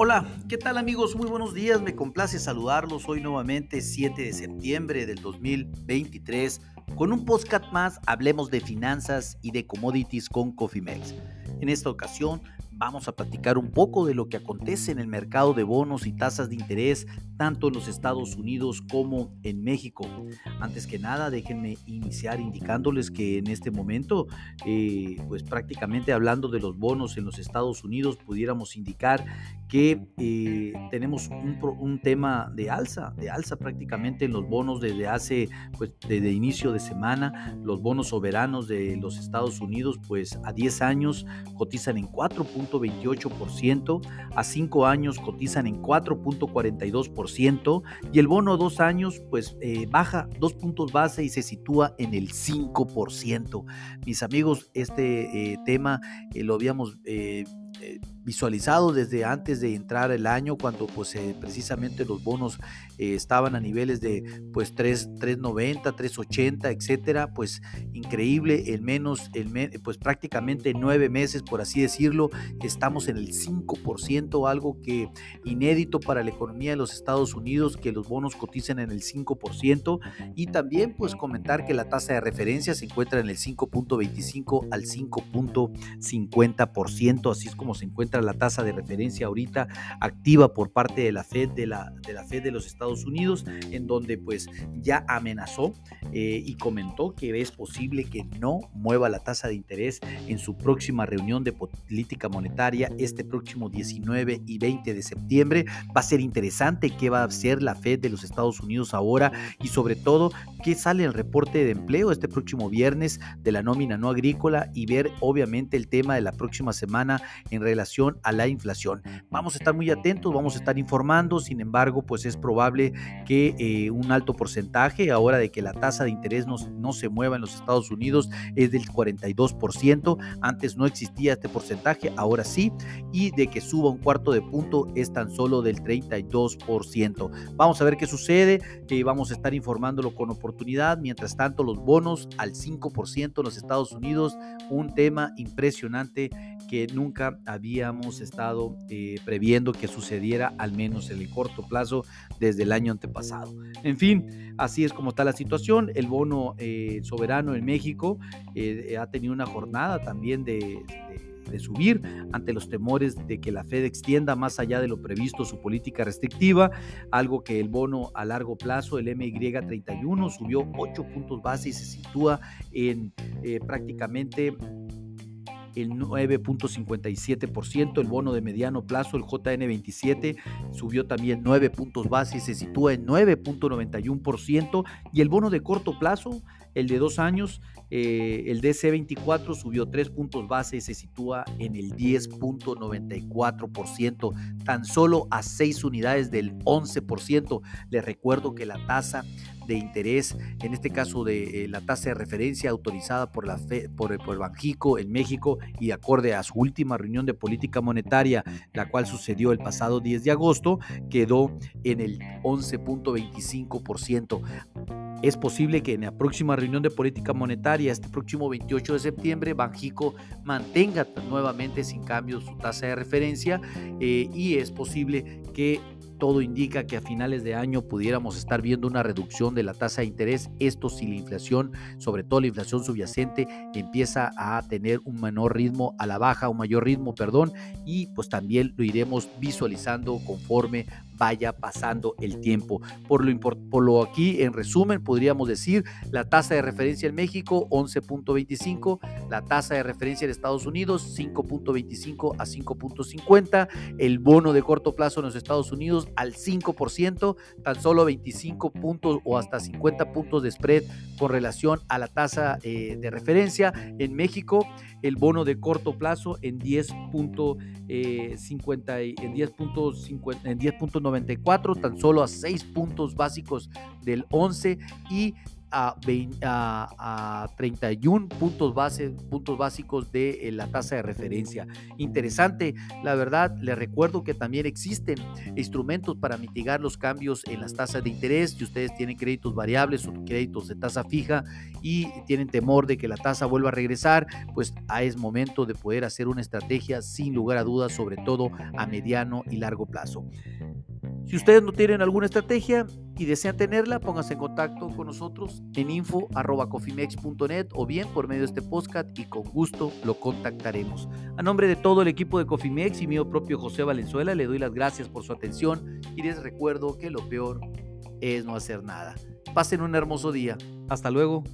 Hola, ¿qué tal amigos? Muy buenos días, me complace saludarlos hoy nuevamente 7 de septiembre del 2023 con un podcast más, hablemos de finanzas y de commodities con Cofimex. En esta ocasión vamos a platicar un poco de lo que acontece en el mercado de bonos y tasas de interés, tanto en los Estados Unidos como en México. Antes que nada, déjenme iniciar indicándoles que en este momento, eh, pues prácticamente hablando de los bonos en los Estados Unidos, pudiéramos indicar que eh, tenemos un, tema de alza, de alza prácticamente en los bonos desde hace, pues desde inicio de semana, los bonos soberanos de los Estados Unidos, pues a 10 años cotizan en 4.28%, a 5 años cotizan en 4.42% y el bono a 2 años, pues eh, baja 2 puntos base y se sitúa en el 5%. Mis amigos, este eh, tema lo habíamos visualizado desde antes de entrar el año, cuando pues eh, precisamente los bonos eh, estaban a niveles de pues 3, 390, 380, etcétera, pues increíble, en menos, el pues prácticamente nueve meses, por así decirlo, estamos en el 5%, algo que inédito para la economía de los Estados Unidos, que los bonos coticen en el 5%, y también pues comentar que la tasa de referencia se encuentra en el 5.25 al 5.50%, así es como se encuentra la tasa de referencia ahorita activa por parte de la Fed de la, de la Fed de los Estados Unidos, en donde pues ya amenazó eh, y comentó que es posible que no mueva la tasa de interés en su próxima reunión de política monetaria este próximo 19 y 20 de septiembre. Va a ser interesante qué va a hacer la Fed de los Estados Unidos ahora y sobre todo qué sale el reporte de empleo este próximo viernes de la nómina no agrícola y ver obviamente el tema de la próxima semana en relación a la inflación. Vamos a estar muy atentos, vamos a estar informando, sin embargo, pues es probable que eh, un alto porcentaje, ahora de que la tasa de interés no, no se mueva en los Estados Unidos, es del 42%, antes no existía este porcentaje, ahora sí, y de que suba un cuarto de punto es tan solo del 32%. Vamos a ver qué sucede, que vamos a estar informándolo con oportunidad, mientras tanto los bonos al 5% en los Estados Unidos, un tema impresionante que nunca habíamos estado eh, previendo que sucediera, al menos en el corto plazo, desde el año antepasado. En fin, así es como está la situación. El bono eh, soberano en México eh, ha tenido una jornada también de, subir ante los temores de que la Fed extienda más allá de lo previsto su política restrictiva, algo que el bono a largo plazo, el MY31, subió 8 puntos base y se sitúa en prácticamente el 9.57%, el bono de mediano plazo, el JN27, subió también 9 puntos base y se sitúa en 9.91%, y el bono de corto plazo, el de dos años, eh, el DC24 subió 3 puntos base y se sitúa en el 10.94%, tan solo a 6 unidades del 11%. Les recuerdo que la tasa de interés, en este caso de eh, la tasa de referencia autorizada por, la por, el, por Banjico en México y acorde a su última reunión de política monetaria, la cual sucedió el pasado 10 de agosto, quedó en el 11.25%. Es posible que en la próxima reunión de política monetaria, este próximo 28 de septiembre, Banjico mantenga nuevamente sin cambio su tasa de referencia eh, y es posible que todo indica que a finales de año pudiéramos estar viendo una reducción de la tasa de interés. Esto si la inflación, sobre todo la inflación subyacente, empieza a tener un menor ritmo a la baja, un mayor ritmo, perdón, y pues también lo iremos visualizando conforme vaya pasando el tiempo. Por lo, por lo aquí, en resumen, podríamos decir la tasa de referencia en México 11.25, la tasa de referencia en Estados Unidos 5.25 a 5.50, el bono de corto plazo en los Estados Unidos al 5%, tan solo 25 puntos o hasta 50 puntos de spread con relación a la tasa eh, de referencia. En México, el bono de corto plazo en 10.50 eh, en 10.50 en 10.94, tan solo a 6 puntos básicos del 11 y a, a, 31 puntos, base, puntos básicos de eh, la tasa de referencia. Interesante, la verdad, les recuerdo que también existen instrumentos para mitigar los cambios en las tasas de interés. Si ustedes tienen créditos variables o créditos de tasa fija y tienen temor de que la tasa vuelva a regresar, pues ah, es momento de poder hacer una estrategia sin lugar a dudas, sobre todo a mediano y largo plazo. Si ustedes no tienen alguna estrategia y desean tenerla, pónganse en contacto con nosotros en info.cofimex.net o bien por medio de este podcast y con gusto lo contactaremos. A nombre de todo el equipo de Cofimex y mío propio José Valenzuela, le doy las gracias por su atención y les recuerdo que lo peor es no hacer nada. Pasen un hermoso día. Hasta luego.